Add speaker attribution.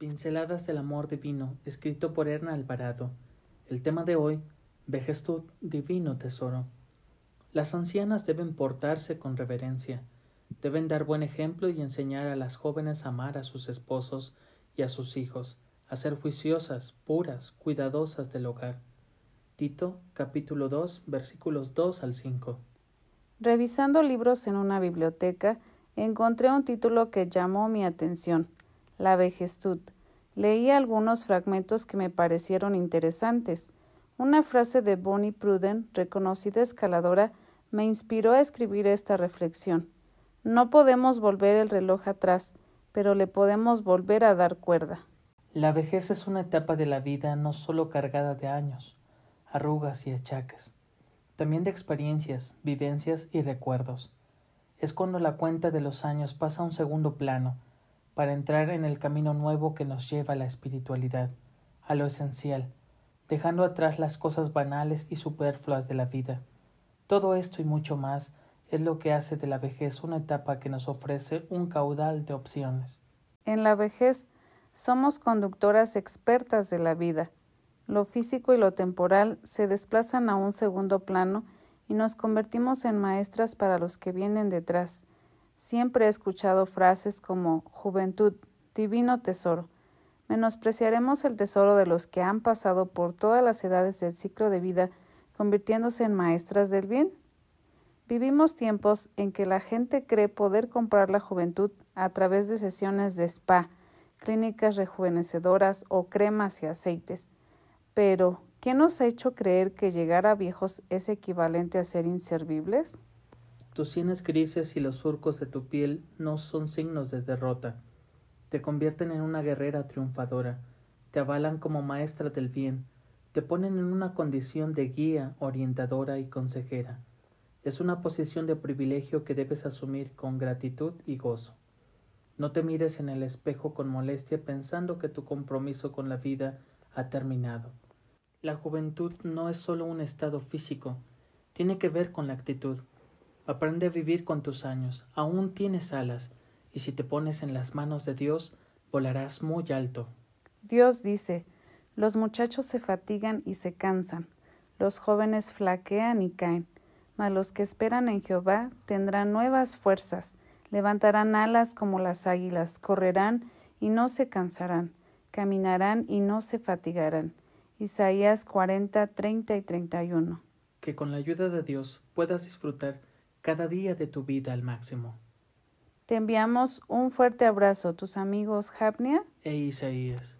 Speaker 1: Pinceladas del Amor Divino, escrito por Erna Alvarado. El tema de hoy, Vejetud Divino Tesoro. Las ancianas deben portarse con reverencia, deben dar buen ejemplo y enseñar a las jóvenes a amar a sus esposos y a sus hijos, a ser juiciosas, puras, cuidadosas del hogar. Tito, capítulo 2, versículos 2 al 5.
Speaker 2: Revisando libros en una biblioteca, encontré un título que llamó mi atención la vejestud. Leí algunos fragmentos que me parecieron interesantes. Una frase de Bonnie Pruden, reconocida escaladora, me inspiró a escribir esta reflexión. No podemos volver el reloj atrás, pero le podemos volver a dar cuerda.
Speaker 1: La vejez es una etapa de la vida no solo cargada de años, arrugas y achaques, también de experiencias, vivencias y recuerdos. Es cuando la cuenta de los años pasa a un segundo plano, para entrar en el camino nuevo que nos lleva a la espiritualidad, a lo esencial, dejando atrás las cosas banales y superfluas de la vida. Todo esto y mucho más es lo que hace de la vejez una etapa que nos ofrece un caudal de opciones.
Speaker 2: En la vejez somos conductoras expertas de la vida. Lo físico y lo temporal se desplazan a un segundo plano y nos convertimos en maestras para los que vienen detrás, Siempre he escuchado frases como juventud, divino tesoro. Menospreciaremos el tesoro de los que han pasado por todas las edades del ciclo de vida, convirtiéndose en maestras del bien. Vivimos tiempos en que la gente cree poder comprar la juventud a través de sesiones de spa, clínicas rejuvenecedoras o cremas y aceites. Pero, ¿qué nos ha hecho creer que llegar a viejos es equivalente a ser inservibles?
Speaker 1: Tus sienes grises y los surcos de tu piel no son signos de derrota. Te convierten en una guerrera triunfadora, te avalan como maestra del bien, te ponen en una condición de guía, orientadora y consejera. Es una posición de privilegio que debes asumir con gratitud y gozo. No te mires en el espejo con molestia pensando que tu compromiso con la vida ha terminado. La juventud no es solo un estado físico, tiene que ver con la actitud. Aprende a vivir con tus años. Aún tienes alas, y si te pones en las manos de Dios, volarás muy alto.
Speaker 2: Dios dice, los muchachos se fatigan y se cansan, los jóvenes flaquean y caen, mas los que esperan en Jehová tendrán nuevas fuerzas, levantarán alas como las águilas, correrán y no se cansarán, caminarán y no se fatigarán. Isaías 40, 30 y 31.
Speaker 1: Que con la ayuda de Dios puedas disfrutar cada día de tu vida al máximo.
Speaker 2: Te enviamos un fuerte abrazo, tus amigos Hapnia
Speaker 1: e Isaías.